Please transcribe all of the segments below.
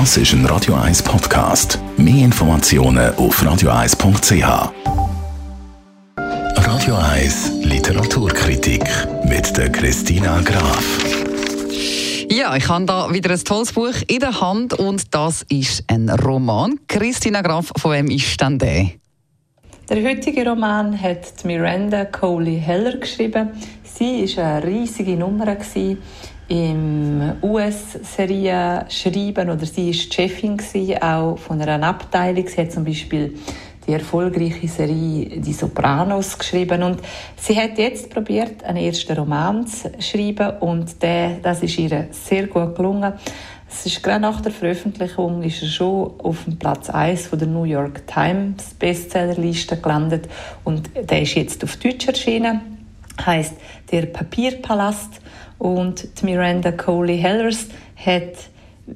Das ist ein Radio 1 Podcast. Mehr Informationen auf radio1.ch. Radio 1 Literaturkritik mit der Christina Graf. Ja, ich habe da wieder ein tolles Buch in der Hand und das ist ein Roman. Christina Graf, von wem ist denn der? Der heutige Roman hat Miranda Coley Heller geschrieben. Sie war eine riesige Nummer im US-Serien schreiben oder sie war Chefin auch von einer Abteilung. Sie hat zum Beispiel die erfolgreiche Serie Die Sopranos geschrieben und sie hat jetzt probiert, einen ersten Roman zu schreiben und der, das ist ihr sehr gut gelungen. Es ist gerade nach der Veröffentlichung ist er schon auf dem Platz 1 von der New York Times Bestsellerliste gelandet und der ist jetzt auf Deutsch erschienen. Heißt der Papierpalast und die Miranda Coley Hellers hat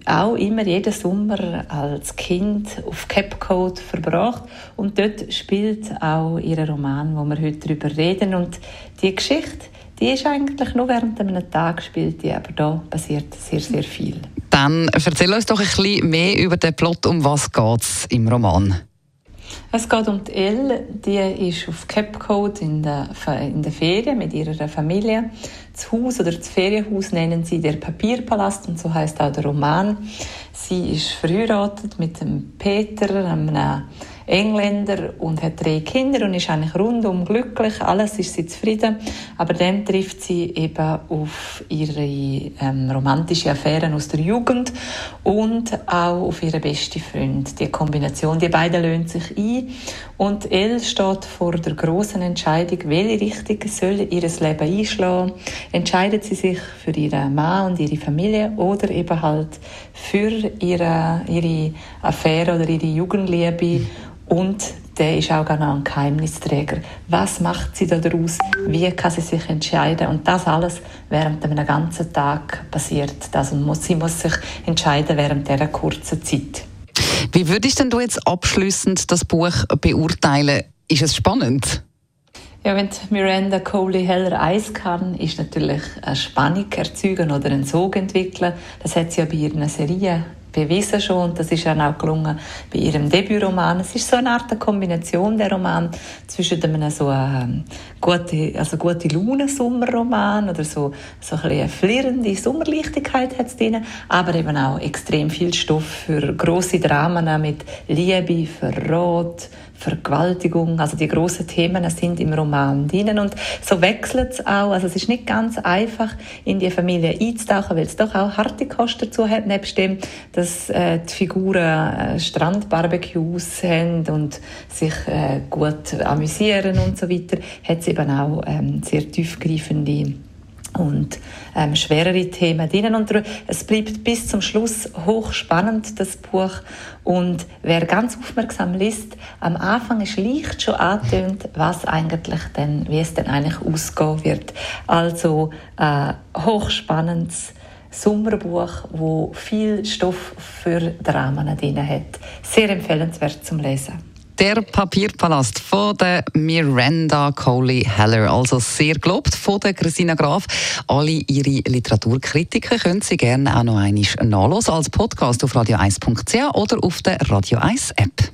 auch immer jeden Sommer als Kind auf Cape Code verbracht und dort spielt auch ihr Roman, wo wir heute darüber reden und die Geschichte, die ist eigentlich nur während einem Tag gespielt, aber da passiert sehr sehr viel. Dann erzähl uns doch ein bisschen mehr über den Plot, um was geht's im Roman. Es geht um die Elle, die ist auf Cape Code in der, in der Ferien mit ihrer Familie. Das Haus oder das Ferienhaus nennen sie der Papierpalast und so heißt auch der Roman. Sie ist verheiratet mit dem Peter, einem Engländer und hat drei Kinder und ist eigentlich rundum glücklich. Alles ist sie zufrieden. Aber dann trifft sie eben auf ihre ähm, romantische Affären aus der Jugend und auch auf ihre beste Freund. Die Kombination, die beiden löhnt sich ein und Elle steht vor der großen Entscheidung, welche Richtung soll ihr Leben einschlagen. Entscheidet sie sich für ihren Mann und ihre Familie oder eben halt für ihre, ihre Affäre oder ihre Jugendliebe und der ist auch genau ein Geheimnisträger. Was macht sie daraus? Wie kann sie sich entscheiden? Und das alles während einem ganzen Tag passiert. Also muss, sie muss sich entscheiden während dieser kurzen Zeit. Wie würdest denn du jetzt abschließend das Buch beurteilen? Ist es spannend? Ja, wenn Miranda Coley Heller Eis kann, ist natürlich eine Spannung erzeugen oder einen Sog entwickeln. Das hat sie ja bei ihren Serien bewiesen schon und das ist dann auch gelungen bei ihrem Debütroman. Es ist so eine Art Kombination der Roman zwischen einem so ähm, gute, also gute Laune Sommerroman oder so so ein eine flirrende Sommerlichtigkeit hat es drin, aber eben auch extrem viel Stoff für große Dramen mit Liebe, Verrat, Vergewaltigung, also die großen Themen sind im Roman drin und so wechselt es auch, also es ist nicht ganz einfach in die Familie einzutauchen, weil es doch auch harte Kosten dazu hat, nebst dem, dass äh, die Figuren äh, Strandbarbecues haben und sich äh, gut amüsieren und so weiter, hat es eben auch ähm, sehr tiefgreifende und ähm, schwerere Themen drin. Und es bleibt bis zum Schluss hochspannend, das Buch. Und wer ganz aufmerksam liest, am Anfang ist leicht schon angetönt, was eigentlich denn, wie es denn eigentlich ausgehen wird. Also äh, hochspannendes Sommerbuch, wo viel Stoff für Dramen drin hat. Sehr empfehlenswert zum Lesen. Der Papierpalast von der Miranda Coley Heller, also sehr gelobt von der Christina Graf. Alle ihre Literaturkritiken können Sie gerne auch noch einmal nachlesen als Podcast auf radio1.ch oder auf der Radio 1 App.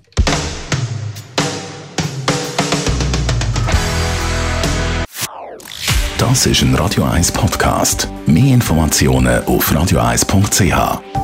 Das ist ein Radio 1 Podcast. Mehr Informationen auf radio1.ch.